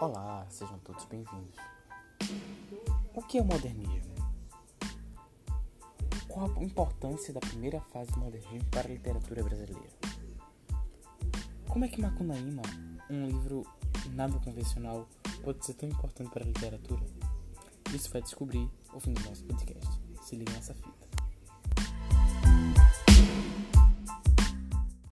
Olá, sejam todos bem-vindos. O que é o modernismo? Qual a importância da primeira fase do modernismo para a literatura brasileira? Como é que Macunaíma, um livro nada convencional, pode ser tão importante para a literatura? Isso vai descobrir ao fim do nosso podcast. Se liga nessa fita.